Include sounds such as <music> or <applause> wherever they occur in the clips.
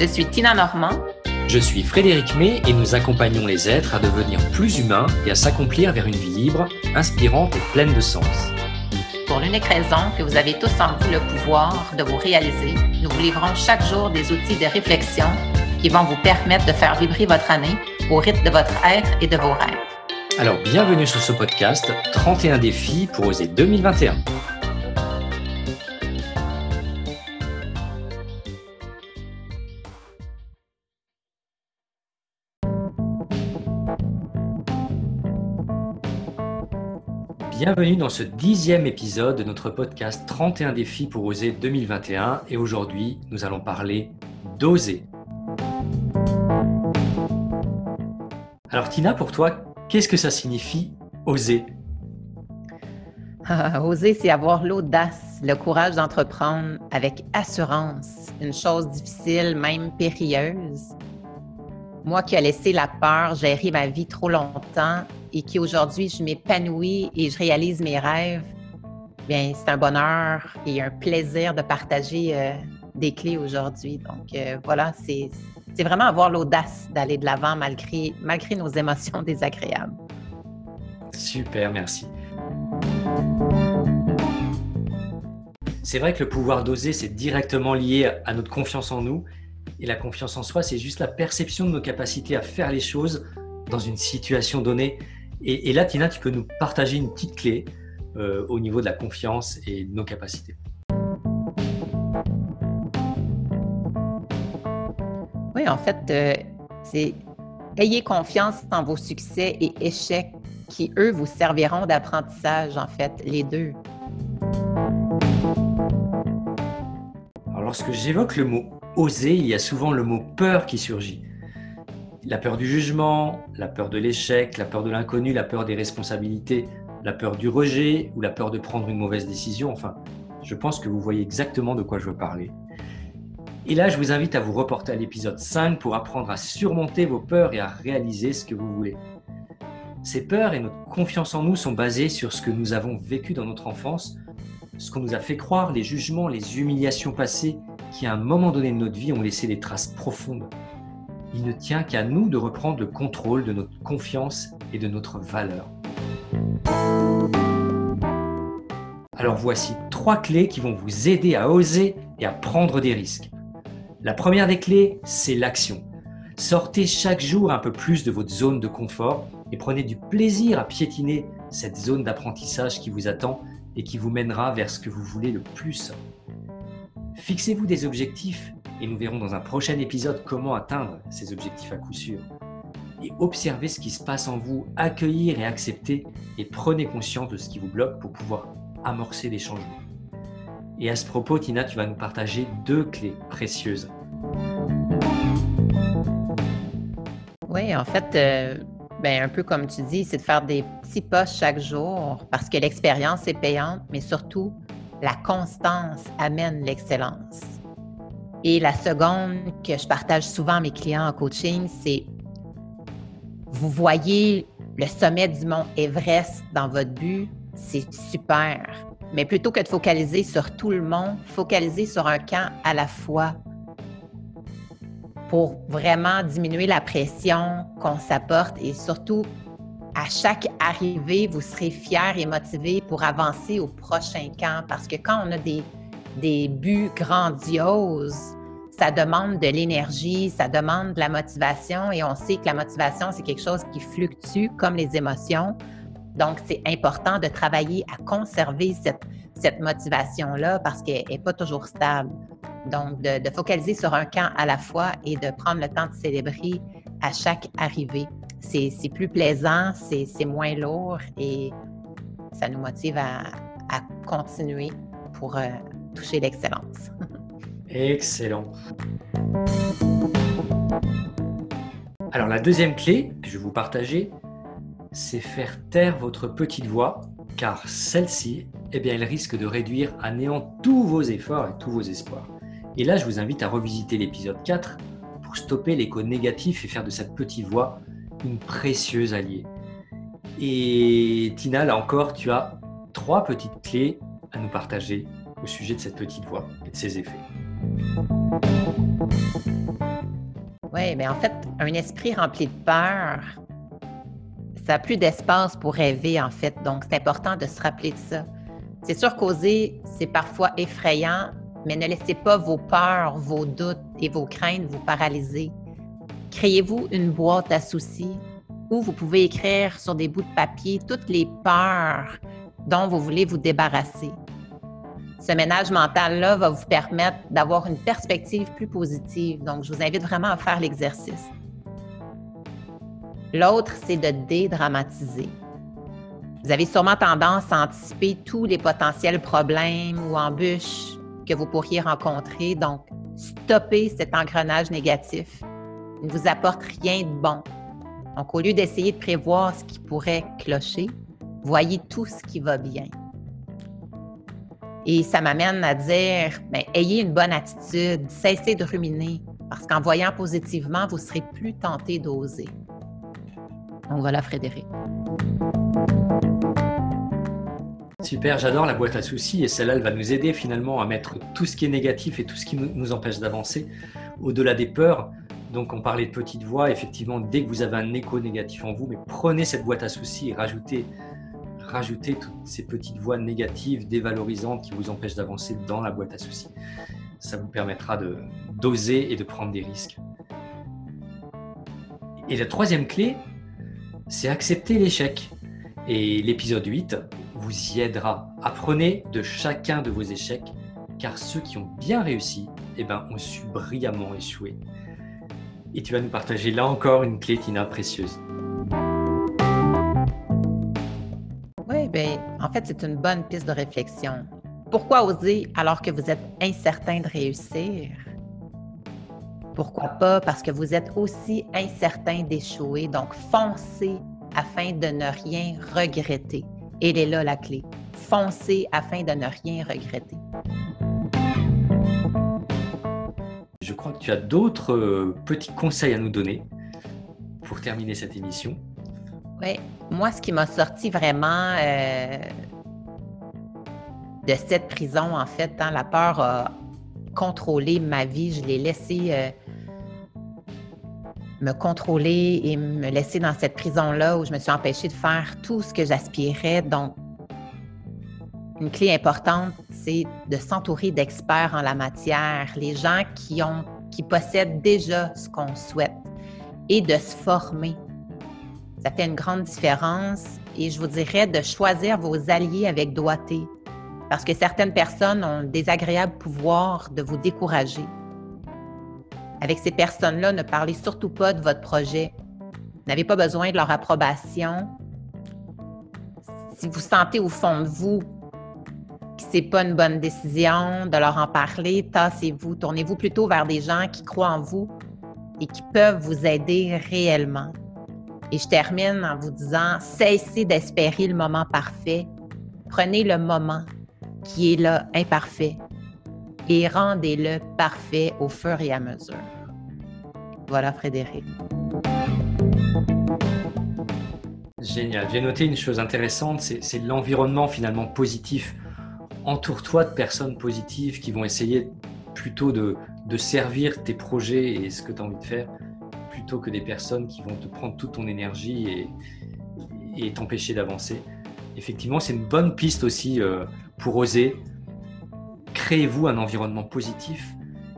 Je suis Tina Normand. Je suis Frédéric May et nous accompagnons les êtres à devenir plus humains et à s'accomplir vers une vie libre, inspirante et pleine de sens. Pour l'unique raison que vous avez tous en vous le pouvoir de vous réaliser, nous vous livrons chaque jour des outils de réflexion qui vont vous permettre de faire vibrer votre année au rythme de votre être et de vos rêves. Alors bienvenue sur ce podcast 31 défis pour oser 2021. Bienvenue dans ce dixième épisode de notre podcast 31 défis pour oser 2021 et aujourd'hui nous allons parler d'oser. Alors Tina, pour toi, qu'est-ce que ça signifie oser? <laughs> Ah, Oser, c'est avoir l'audace, le courage d'entreprendre avec assurance une chose difficile, même périlleuse. Moi qui ai laissé la peur gérer ma vie trop longtemps et qui aujourd'hui je m'épanouis et je réalise mes rêves, bien c'est un bonheur et un plaisir de partager euh, des clés aujourd'hui. Donc euh, voilà, c'est vraiment avoir l'audace d'aller de l'avant malgré, malgré nos émotions <laughs> désagréables. Super, merci. C'est vrai que le pouvoir d'oser, c'est directement lié à notre confiance en nous. Et la confiance en soi, c'est juste la perception de nos capacités à faire les choses dans une situation donnée. Et, là, Tina, tu peux nous partager une petite clé euh, au niveau de la confiance et de nos capacités. Oui, en fait, euh, c'est ayez confiance en vos succès et échecs qui, eux, vous serviront d'apprentissage, en fait, les deux. Alors, lorsque j'évoque le mot oser, il y a souvent le mot peur qui surgit la peur du jugement, la peur de l'échec, la peur de l'inconnu, la peur des responsabilités, la peur du rejet ou la peur de prendre une mauvaise décision. Enfin, je pense que vous voyez exactement de quoi je veux parler. Et là, je vous invite à vous reporter à l'épisode 5 pour apprendre à surmonter vos peurs et à réaliser ce que vous voulez. Ces peurs et notre confiance en nous sont basées sur ce que nous avons vécu dans notre enfance, ce qu'on nous a fait croire, les jugements, les humiliations passées qui à un moment donné de notre vie ont laissé des traces profondes il ne tient qu'à nous de reprendre le contrôle de notre confiance et de notre valeur. Alors voici trois clés qui vont vous aider à oser et à prendre des risques. La première des clés, c'est l'action. Sortez chaque jour un peu plus de votre zone de confort et prenez du plaisir à piétiner cette zone d'apprentissage qui vous attend et qui vous mènera vers ce que vous voulez le plus. Fixez-vous des objectifs et nous verrons dans un prochain épisode comment atteindre ces objectifs à coup sûr. Et observez ce qui se passe en vous, accueillir et accepter, et prenez conscience de ce qui vous bloque pour pouvoir amorcer des changements. Et à ce propos, Tina, tu vas nous partager deux clés précieuses. Oui, en fait, euh, ben, un peu comme tu dis, c'est de faire des petits pas chaque jour parce que l'expérience est payante, mais surtout, la constance amène l'excellence. Et la seconde que je partage souvent à mes clients en coaching, c'est vous voyez le sommet du mont Everest dans votre but, c'est super. Mais plutôt que de focaliser sur tout le monde, focaliser sur un camp à la fois pour vraiment diminuer la pression qu'on s'apporte et surtout à chaque arrivée, vous serez fier et motivé pour avancer au prochain camp parce que quand on a des des buts grandioses, ça demande de l'énergie, ça demande de la motivation et on sait que la motivation, c'est quelque chose qui fluctue comme les émotions. Donc, c'est important de travailler à conserver cette, cette motivation-là parce qu'elle n'est pas toujours stable. Donc, de, focaliser sur un camp à la fois et de prendre le temps de célébrer à chaque arrivée. C'est plus plaisant, c'est moins lourd et ça nous motive à, à continuer pour, euh, toucher l'excellence. Excellent. Alors la deuxième clé que je vais vous partager, c'est faire taire votre petite voix, car celle-ci, eh bien, elle risque de réduire à néant tous vos efforts et tous vos espoirs. Et là, je vous invite à revisiter l'épisode 4 pour stopper l'écho négatif et faire de cette petite voix une précieuse alliée. Et Tina, là encore, tu as trois petites clés à nous partager au sujet de cette petite voix et de ses effets. Oui, mais en fait, un esprit rempli de peur, ça n'a plus d'espace pour rêver, en fait. Donc, c'est important de se rappeler de ça. C'est sûr qu'oser, c'est parfois effrayant, mais ne laissez pas vos peurs, vos doutes et vos craintes vous paralyser. Créez-vous une boîte à soucis où vous pouvez écrire sur des bouts de papier toutes les peurs dont vous voulez vous débarrasser. Ce ménage mental-là va vous permettre d'avoir une perspective plus positive. Donc, je vous invite vraiment à faire l'exercice. L'autre, c'est de dédramatiser. Vous avez sûrement tendance à anticiper tous les potentiels problèmes ou embûches que vous pourriez rencontrer. Donc, stoppez cet engrenage négatif. Il ne vous apporte rien de bon. Donc, au lieu d'essayer de prévoir ce qui pourrait clocher, voyez tout ce qui va bien. Et ça m'amène à dire, bien, ayez une bonne attitude, cessez de ruminer, parce qu'en voyant positivement, vous serez plus tenté d'oser. Donc voilà, Frédéric. Super, j'adore la boîte à soucis et celle-là, elle va nous aider finalement à mettre tout ce qui est négatif et tout ce qui nous empêche d'avancer au-delà des peurs. Donc on parlait de petite voix, effectivement, dès que vous avez un écho négatif en vous, mais prenez cette boîte à soucis et rajoutez, rajoutez toutes ces petites voix négatives, dévalorisantes qui vous empêchent d'avancer dans la boîte à soucis. Ça vous permettra d'oser et de prendre des risques. Et la troisième clé, c'est accepter l'échec. Et l'épisode 8 vous y aidera. Apprenez de chacun de vos échecs, car ceux qui ont bien réussi eh ben, ont su brillamment échouer. Et tu vas nous partager là encore une clé, Tina, précieuse. Bien, en fait, c'est une bonne piste de réflexion. Pourquoi oser alors que vous êtes incertain de réussir? Pourquoi pas? Parce que vous êtes aussi incertain d'échouer. Donc, foncez afin de ne rien regretter. Elle est là la clé. Foncez afin de ne rien regretter. Je crois que tu as d'autres euh, petits conseils à nous donner pour terminer cette émission. Oui, moi, ce qui m'a sorti vraiment euh, de cette prison, en fait, hein, la peur a contrôlé ma vie. Je l'ai laissé euh, me contrôler et me laisser dans cette prison-là où je me suis empêchée de faire tout ce que j'aspirais. Donc, une clé importante, c'est de s'entourer d'experts en la matière, les gens qui, ont, qui possèdent déjà ce qu'on souhaite et de se former. Ça fait une grande différence et je vous dirais de choisir vos alliés avec doigté parce que certaines personnes ont le désagréable pouvoir de vous décourager avec ces personnes-là, ne parlez surtout pas de votre projet. N'avez pas besoin de leur approbation. Si vous sentez au fond de vous que ce n'est pas une bonne décision de leur en parler, tassez-vous. Tournez-vous plutôt vers des gens qui croient en vous et qui peuvent vous aider réellement. Et je termine en vous disant, cessez d'espérer le moment parfait. Prenez le moment qui est là, imparfait, et rendez-le parfait au fur et à mesure. Voilà, Frédéric. Génial. J'ai noté une chose intéressante, c'est l'environnement finalement positif. Entoure-toi de personnes positives qui vont essayer plutôt de, servir tes projets et ce que tu as envie de faire, plutôt que des personnes qui vont te prendre toute ton énergie et, t'empêcher d'avancer. Effectivement, c'est une bonne piste aussi euh, pour oser, Créez-vous un environnement positif,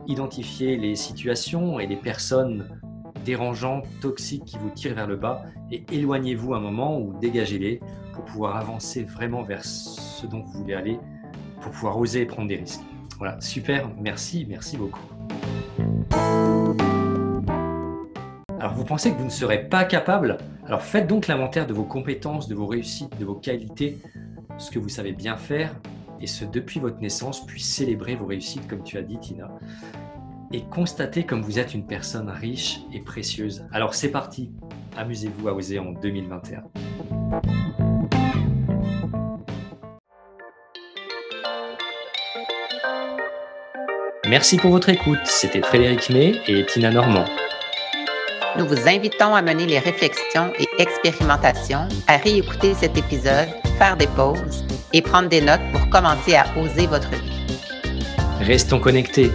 identifiez les situations et les personnes dérangeantes, toxiques qui vous tirent vers le bas et éloignez-vous un moment ou dégagez-les pour pouvoir avancer vraiment vers ce dont vous voulez aller, pour pouvoir oser prendre des risques. Voilà, super, merci, merci beaucoup. Alors vous pensez que vous ne serez pas capable? Alors faites donc l'inventaire de vos compétences, de vos réussites, de vos qualités, ce que vous savez bien faire et ce depuis votre naissance, puis célébrer vos réussites, comme tu as dit, Tina, et constater comme vous êtes une personne riche et précieuse. Alors c'est parti, amusez-vous à oser en 2021. Merci pour votre écoute. C'était Frédéric May et Tina Normand. Nous vous invitons à mener les réflexions et expérimentations, à réécouter cet épisode, faire des pauses et prendre des notes pour commencer à oser votre vie. Restons connectés.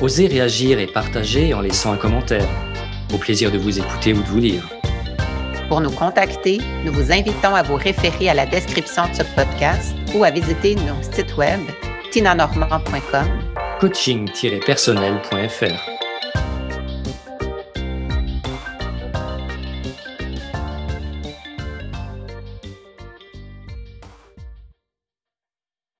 osez réagir et partager en laissant un commentaire. Au plaisir de vous écouter ou de vous lire. Pour nous contacter, nous vous invitons à vous référer à la description de ce podcast ou à visiter nos sites web tinanormand.com coaching-personnel.fr